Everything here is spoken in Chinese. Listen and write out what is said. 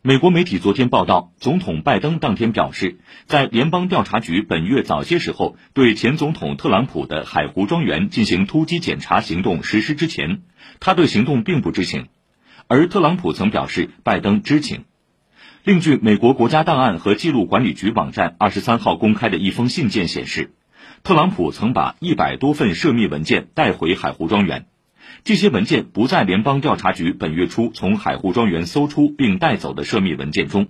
美国媒体昨天报道，总统拜登当天表示，在联邦调查局本月早些时候对前总统特朗普的海湖庄园进行突击检查行动实施之前，他对行动并不知情，而特朗普曾表示拜登知情。另据美国国家档案和记录管理局网站二十三号公开的一封信件显示，特朗普曾把一百多份涉密文件带回海湖庄园。这些文件不在联邦调查局本月初从海湖庄园搜出并带走的涉密文件中。